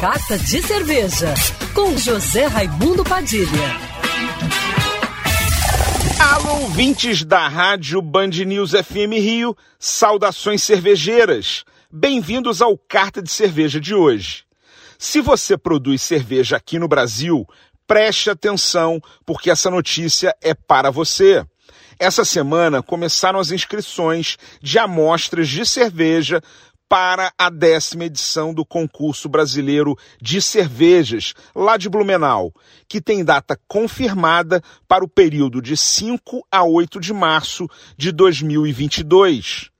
Carta de Cerveja, com José Raimundo Padilha. Alô, ouvintes da Rádio Band News FM Rio, saudações cervejeiras. Bem-vindos ao Carta de Cerveja de hoje. Se você produz cerveja aqui no Brasil, preste atenção, porque essa notícia é para você. Essa semana começaram as inscrições de amostras de cerveja para a décima edição do concurso brasileiro de cervejas, lá de Blumenau, que tem data confirmada para o período de 5 a 8 de março de 2022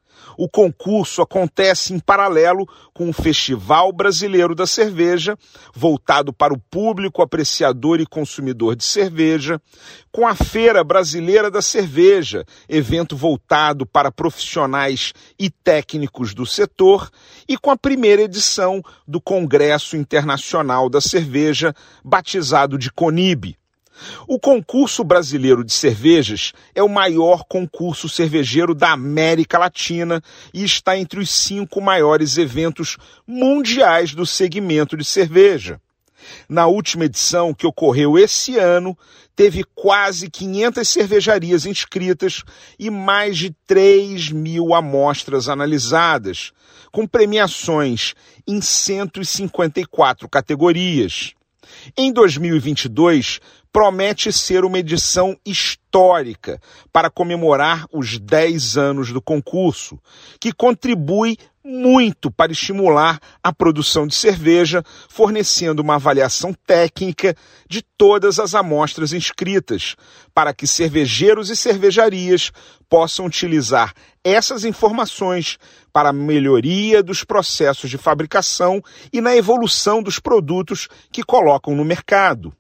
o concurso acontece em paralelo com o Festival Brasileiro da Cerveja, voltado para o público apreciador e consumidor de cerveja, com a Feira Brasileira da Cerveja, evento voltado para profissionais e técnicos do setor, e com a primeira edição do Congresso Internacional da Cerveja, batizado de CONIB. O concurso brasileiro de cervejas é o maior concurso cervejeiro da América Latina e está entre os cinco maiores eventos mundiais do segmento de cerveja. Na última edição, que ocorreu esse ano, teve quase 500 cervejarias inscritas e mais de 3 mil amostras analisadas, com premiações em 154 categorias. Em 2022, promete ser uma edição histórica para comemorar os 10 anos do concurso, que contribui muito para estimular a produção de cerveja, fornecendo uma avaliação técnica de todas as amostras inscritas, para que cervejeiros e cervejarias possam utilizar essas informações para a melhoria dos processos de fabricação e na evolução dos produtos que colocam no mercado.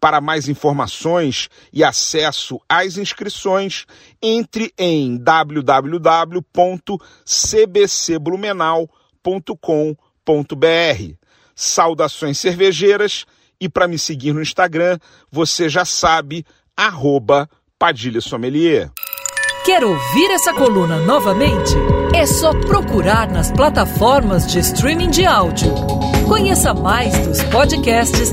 Para mais informações e acesso às inscrições, entre em www.cbcblumenau.com.br. Saudações cervejeiras e para me seguir no Instagram, você já sabe, arroba Padilha Sommelier. Quer ouvir essa coluna novamente? É só procurar nas plataformas de streaming de áudio. Conheça mais dos podcasts